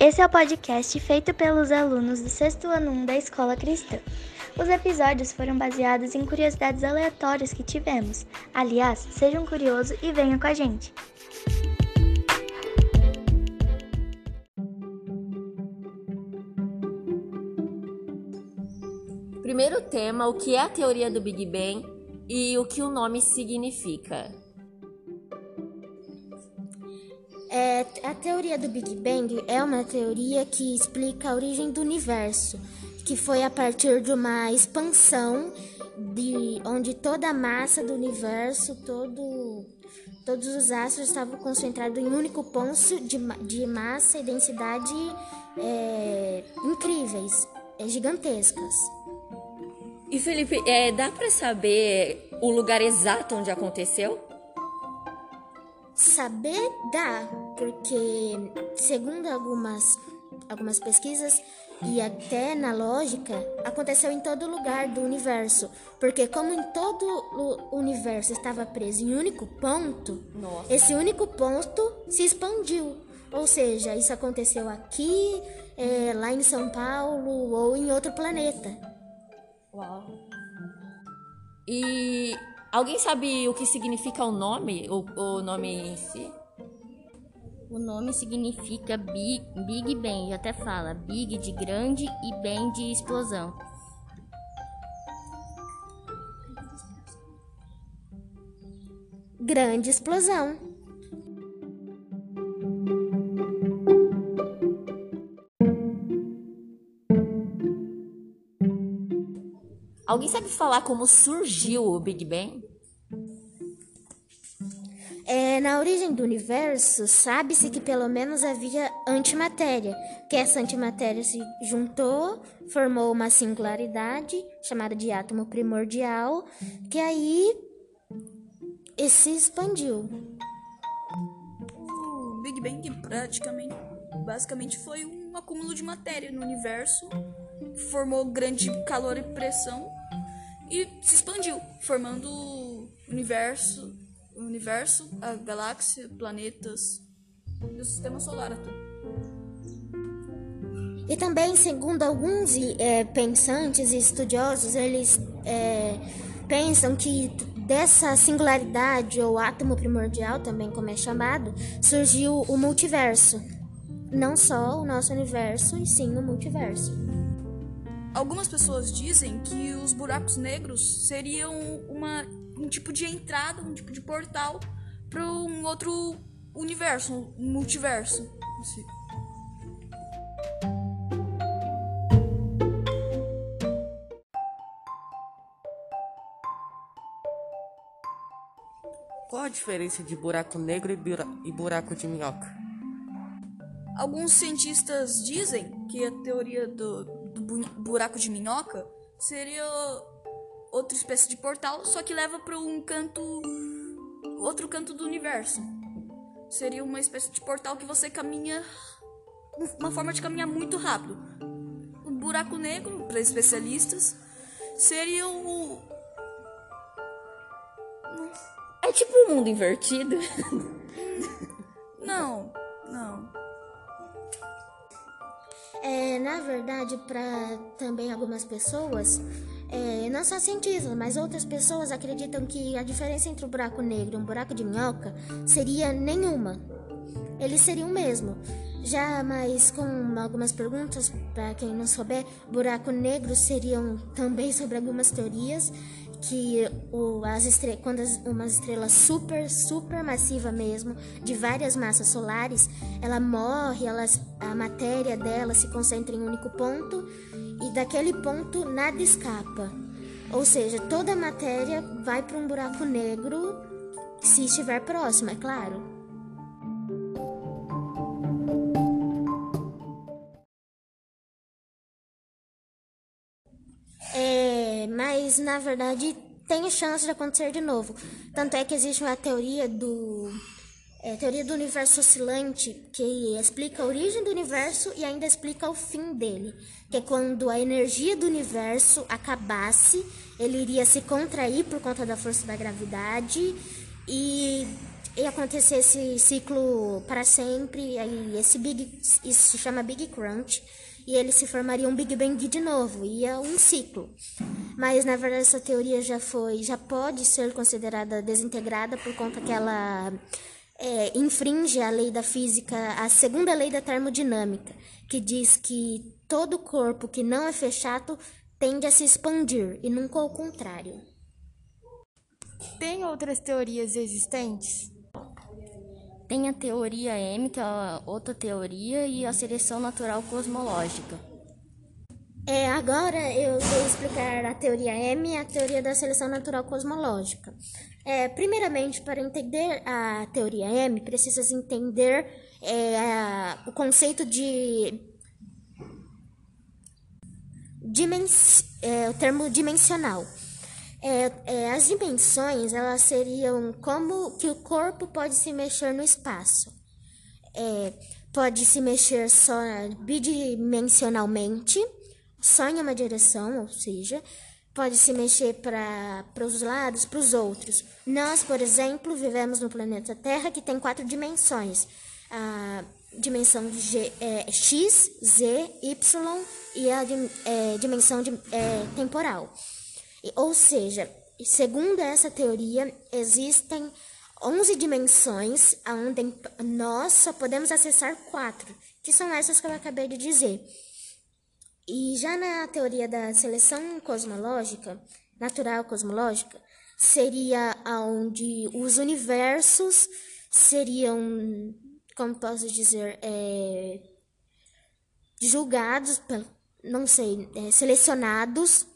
Esse é o podcast feito pelos alunos do sexto ano 1 da Escola Cristã. Os episódios foram baseados em curiosidades aleatórias que tivemos. Aliás, sejam curiosos e venham com a gente. Primeiro tema: o que é a teoria do Big Bang e o que o nome significa. Teoria do Big Bang é uma teoria que explica a origem do universo, que foi a partir de uma expansão de onde toda a massa do universo, todo, todos os astros estavam concentrados em um único ponto de, de massa e densidade é, incríveis, é, gigantescas. E Felipe, é, dá para saber o lugar exato onde aconteceu? Saber dá, porque segundo algumas, algumas pesquisas e até na lógica, aconteceu em todo lugar do universo. Porque como em todo o universo estava preso em um único ponto, Nossa. esse único ponto se expandiu. Ou seja, isso aconteceu aqui, é, lá em São Paulo ou em outro planeta. Uau. E alguém sabe o que significa o nome, o, o nome em si? O nome significa Big, Big Bang, até fala Big de grande e Bang de explosão. Grande explosão. Alguém sabe falar como surgiu o Big Bang? Na origem do universo, sabe-se que pelo menos havia antimatéria, que essa antimatéria se juntou, formou uma singularidade chamada de átomo primordial, que aí se expandiu. O Big Bang praticamente, basicamente foi um acúmulo de matéria no universo, formou grande calor e pressão e se expandiu, formando o universo, o universo, a galáxia, planetas e o sistema solar até. E também, segundo alguns é, pensantes e estudiosos, eles é, pensam que dessa singularidade ou átomo primordial, também como é chamado, surgiu o multiverso. Não só o nosso universo, e sim o multiverso. Algumas pessoas dizem que os buracos negros seriam uma, um tipo de entrada, um tipo de portal para um outro universo, um multiverso. Assim. Qual a diferença de buraco negro e bura- buraco de minhoca? Alguns cientistas dizem que a teoria do, do bu- buraco de minhoca seria outra espécie de portal, só que leva para um canto, outro canto do universo. Seria uma espécie de portal que você caminha, uma forma de caminhar muito rápido. O buraco negro, para especialistas, seria o É tipo um mundo invertido. não, não. É, na verdade, para também algumas pessoas, é, não só cientistas, mas outras pessoas acreditam que a diferença entre um buraco negro e um buraco de minhoca seria nenhuma. Eles seriam o mesmo. Já, mas com algumas perguntas, para quem não souber, buraco negro seriam também sobre algumas teorias que o, as quando as, uma estrela super, super massiva mesmo, de várias massas solares, ela morre, a matéria dela se concentra em um único ponto e daquele ponto nada escapa. Ou seja, toda a matéria vai para um buraco negro se estiver próximo, é claro. Mas na verdade tem chance de acontecer de novo. Tanto é que existe uma teoria do é, teoria do universo oscilante que explica a origem do universo e ainda explica o fim dele, que é quando a energia do universo acabasse, ele iria se contrair por conta da força da gravidade e, e acontecer esse ciclo para sempre, aí esse Big, isso se chama Big Crunch, e ele se formaria um Big Bang de novo, ia um ciclo. Mas na verdade essa teoria já foi, já pode ser considerada desintegrada por conta que ela é, infringe a lei da física, a segunda lei da termodinâmica, que diz que todo corpo que não é fechado tende a se expandir e nunca ao contrário. Tem outras teorias existentes? Tem a teoria M, que é outra teoria, e a seleção natural cosmológica. É, agora eu vou explicar a teoria M e a teoria da seleção natural cosmológica. É, primeiramente, para entender a teoria M, precisa entender é, o conceito de dimens, é, o termo dimensional. É, é, as dimensões elas seriam como que o corpo pode se mexer no espaço. Pode se mexer só bidimensionalmente, só em uma direção, ou seja, pode se mexer para os lados, para os outros. Nós, por exemplo, vivemos no planeta Terra que tem quatro dimensões. A dimensão G, é, X, Z, Y e a é, dimensão de, é, temporal. Ou seja, segundo essa teoria, existem 11 dimensões onde nós só podemos acessar quatro, que são essas que eu acabei de dizer. E já na teoria da seleção cosmológica, natural cosmológica, seria onde os universos seriam, como posso dizer, é, julgados, não sei, é, selecionados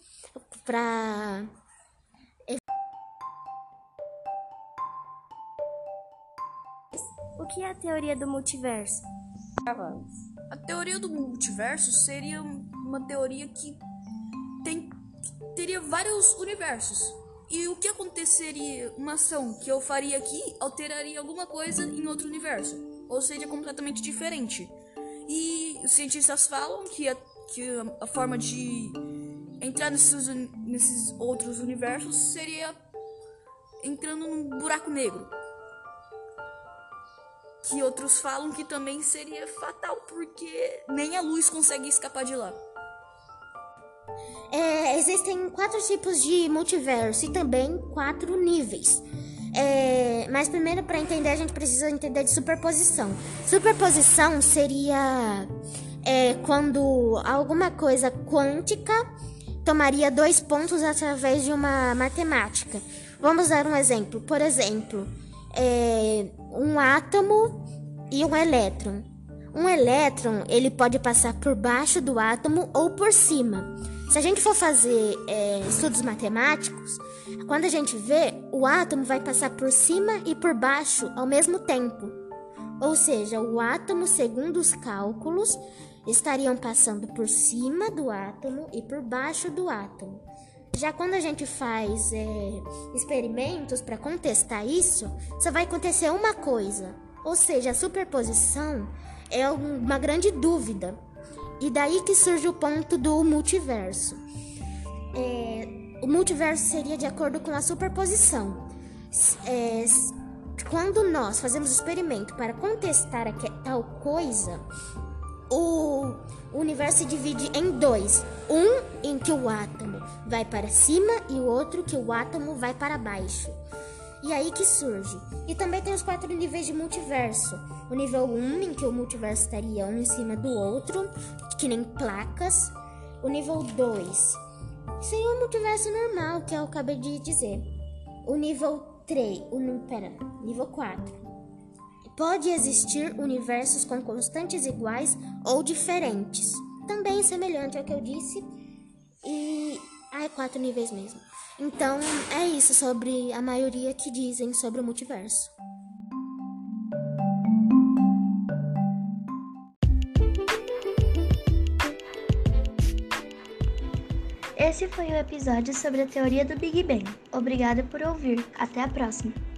para O que é a teoria do multiverso? A teoria do multiverso seria uma teoria que tem teria vários universos. E o que aconteceria, uma ação que eu faria aqui alteraria alguma coisa em outro universo, ou seja, completamente diferente. E os cientistas falam que a, que a forma de entrar nesses, nesses outros universos seria entrando num buraco negro. Que outros falam que também seria fatal, porque nem a luz consegue escapar de lá. É, existem quatro tipos de multiverso e também quatro níveis. É, mas primeiro, para entender, a gente precisa entender de superposição. Superposição seria é, quando alguma coisa quântica tomaria dois pontos através de uma matemática. Vamos dar um exemplo. Por exemplo, é, um átomo e um elétron. Um elétron ele pode passar por baixo do átomo ou por cima. Se a gente for fazer é, estudos matemáticos, quando a gente vê, o átomo vai passar por cima e por baixo ao mesmo tempo. Ou seja, o átomo, segundo os cálculos, estariam passando por cima do átomo e por baixo do átomo. Já quando a gente faz é, experimentos para contestar isso, só vai acontecer uma coisa, ou seja, a superposição é uma grande dúvida. E daí que surge o ponto do multiverso. É, o multiverso seria de acordo com a superposição. É, quando nós fazemos experimento para contestar tal coisa, o universo se divide em dois: um em que o átomo vai para cima e o outro que o átomo vai para baixo. E aí que surge. E também tem os quatro níveis de multiverso. O nível 1, um, em que o multiverso estaria um em cima do outro, que nem placas. O nível 2 seria o multiverso normal, que eu acabei de dizer. O nível 3, o pera, nível 4 Pode existir universos com constantes iguais ou diferentes. Também semelhante ao que eu disse. E. Ah, é quatro níveis mesmo. Então, é isso sobre a maioria que dizem sobre o multiverso. Esse foi o episódio sobre a teoria do Big Bang. Obrigada por ouvir. Até a próxima.